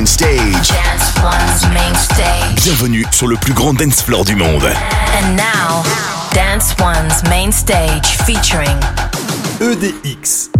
main stage. Dance One's main stage. Bienvenue sur le plus grand dance floor du monde. And now, Dance One's main stage featuring EDX.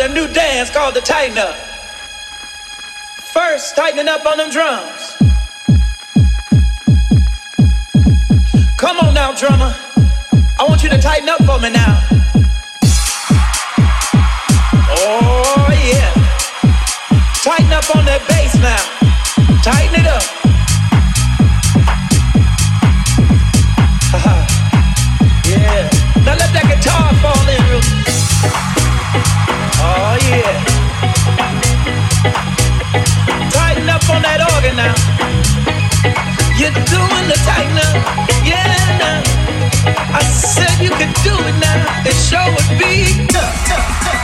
A new dance called the Tighten Up. First, tightening up on them drums. Come on now, drummer. I want you to tighten up for me now. Oh, yeah. Tighten up on that bass now. Tighten it up. yeah. Now let that guitar fall in real. Oh, yeah. Tighten up on that organ now. You're doing the. Yeah, now. I said you could do it now. Sure would be. Am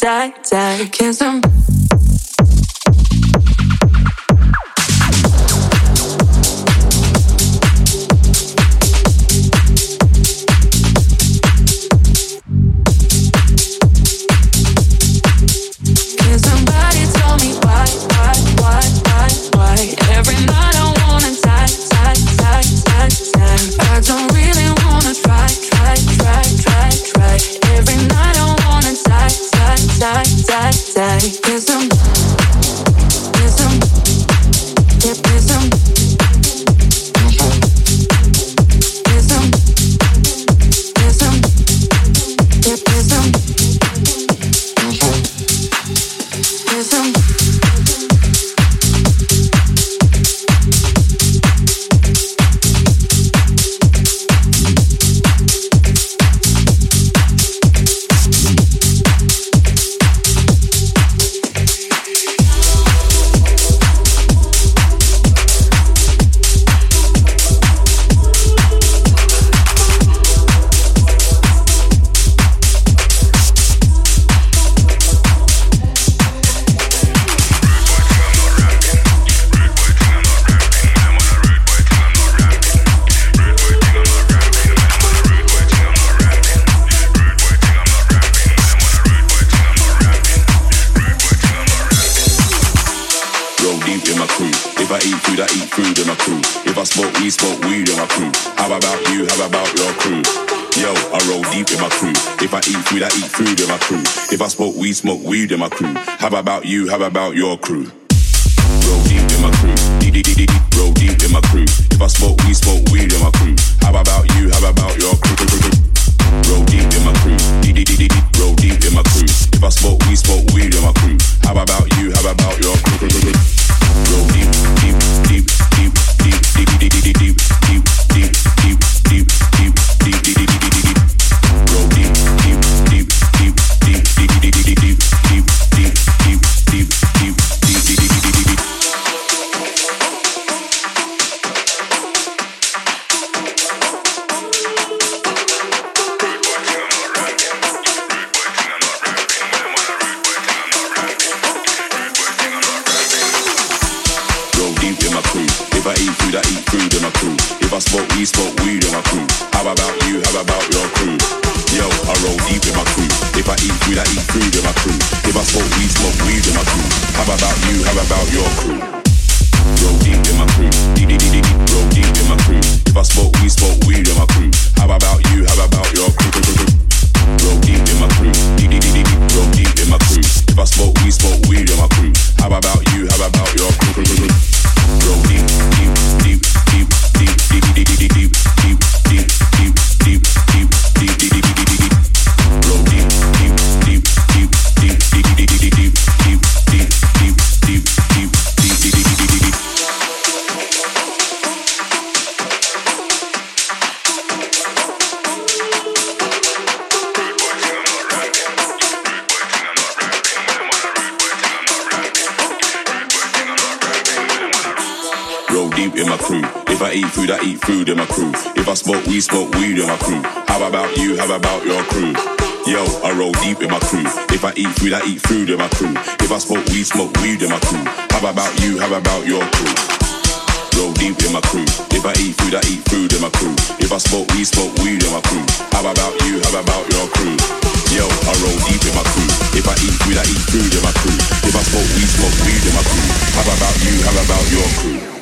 die, die. Can somebody I eat food in my crew. If I smoke weed, smoke weed in my crew. How about you? How about your crew? Roll deep in my crew. Roll deep in my crew. If I smoke weed, smoke weed in my crew. How about you? How about your crew? Roll deep in my crew. Roll deep in my crew. If I smoke weed, smoke weed in my crew. How about you? deep in my crew. If I eat food, I eat food in my crew. If I smoke we smoke weed in my crew. How about you? How about your crew? Yo, I roll deep in my crew. If I eat food, I eat food in my crew. If I smoke we smoke weed in my crew. How about you? How about your crew? Roll deep in my crew. If I eat food, I eat food in my crew. If I smoke we smoke weed in my crew. How about you? How about your crew? Yo, I roll deep in my crew. If I eat food, I eat food in my crew. If I smoke we smoke weed in my crew. How about you? How about your crew?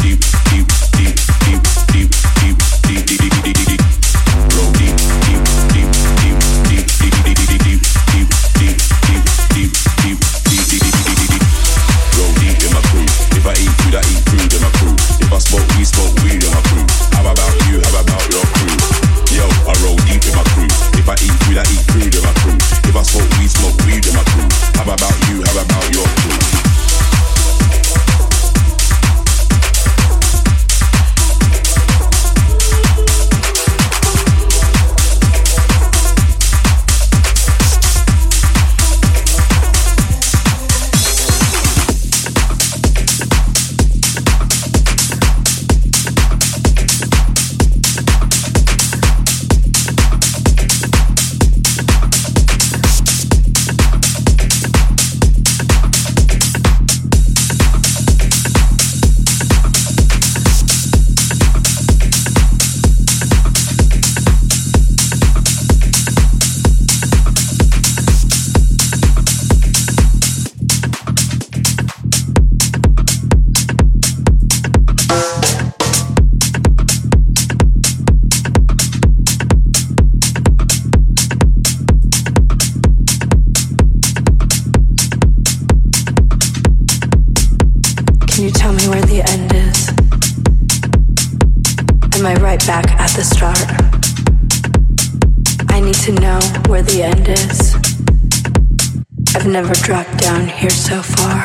down here so far.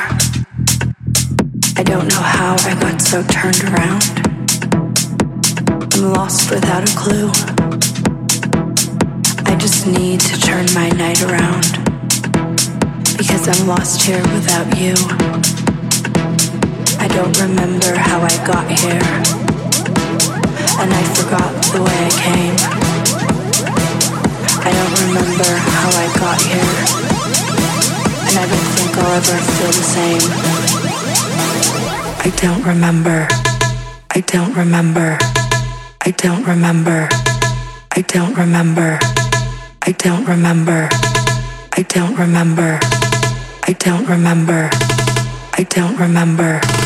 I don't know how I got so turned around. I'm lost without a clue. I just need to turn my night around. Because I'm lost here without you. I don't remember how I got here. And I forgot the way I came. I don't remember how I got here. And I don't I'll ever feel the same. I don't remember. I don't remember. I don't remember. I don't remember. I don't remember. I don't remember. I don't remember. I don't remember.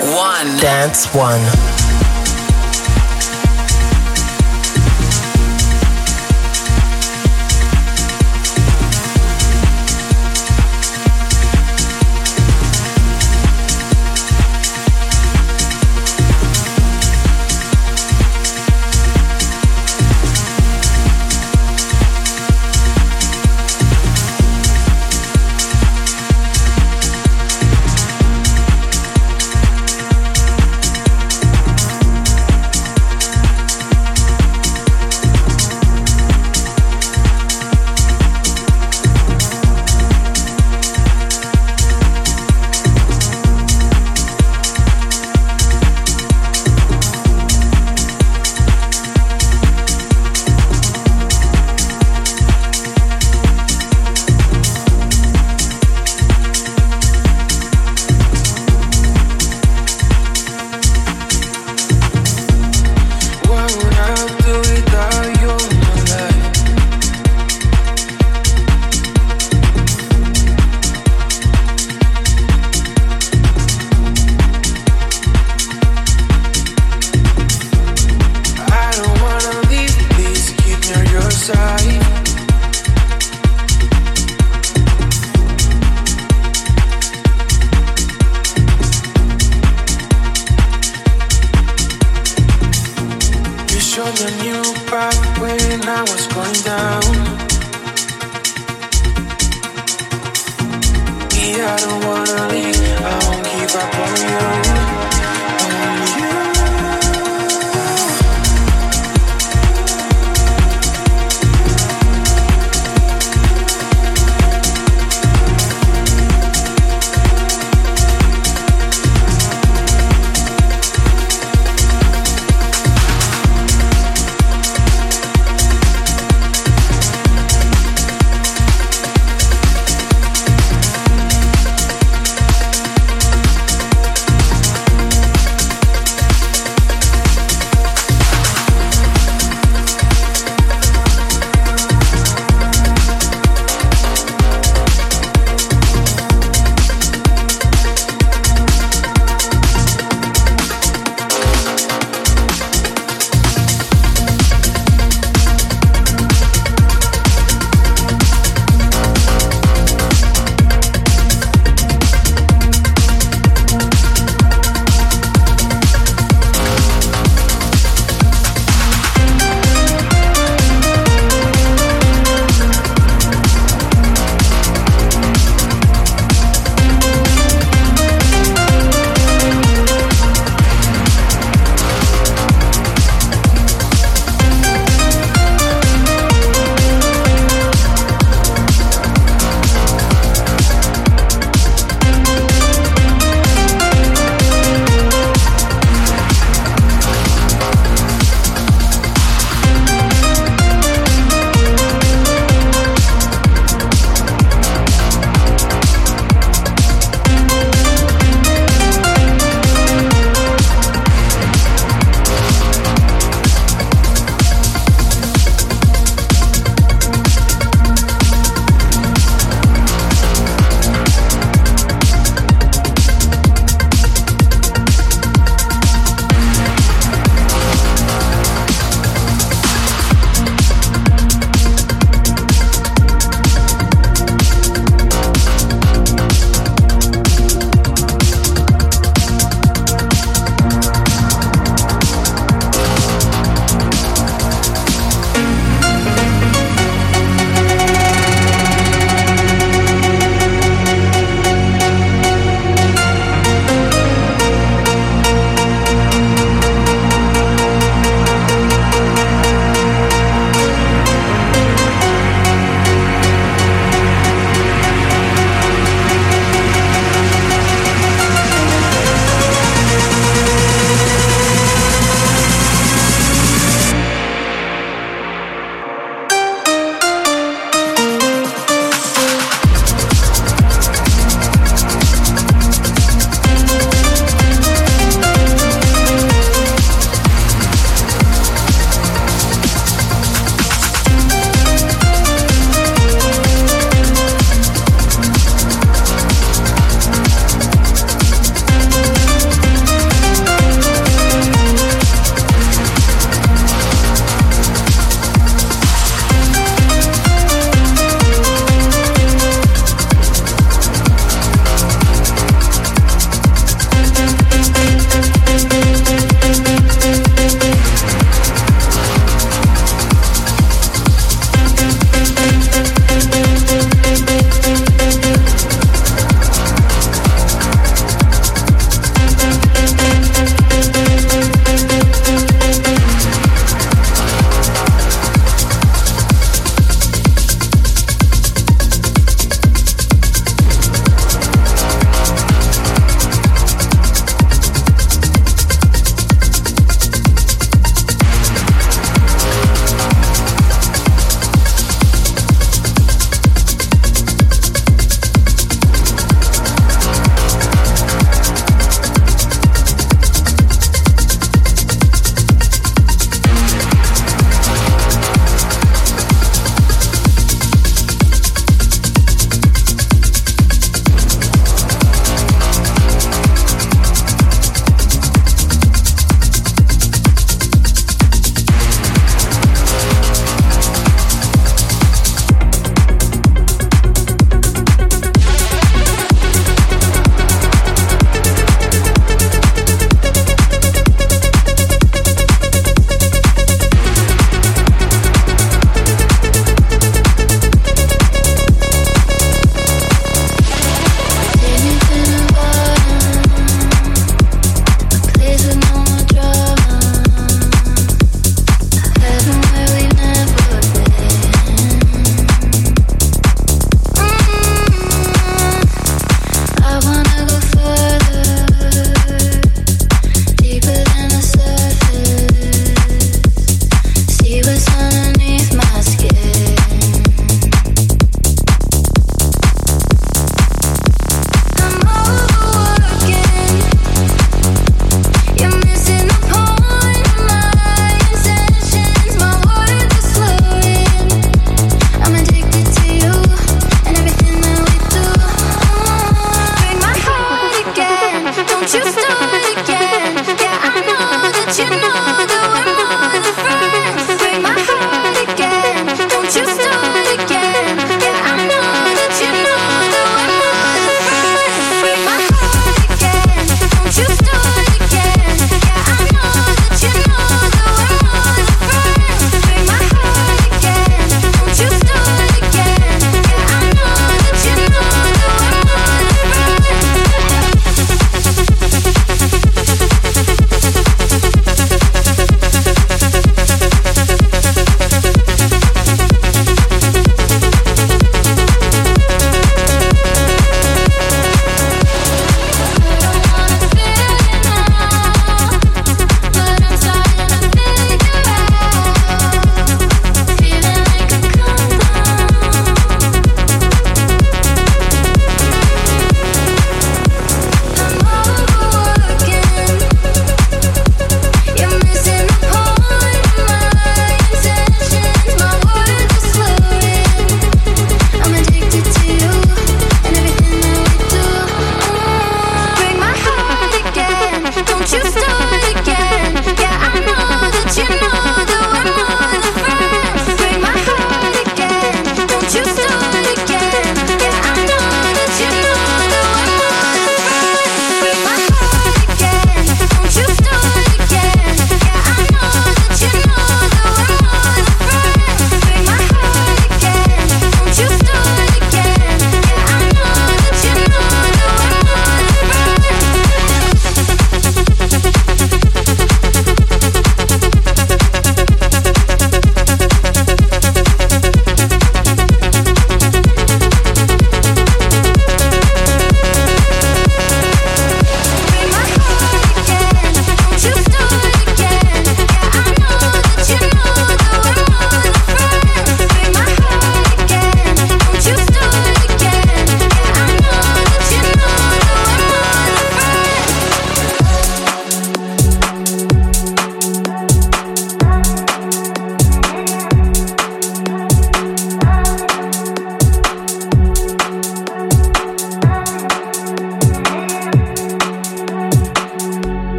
One. Dance one.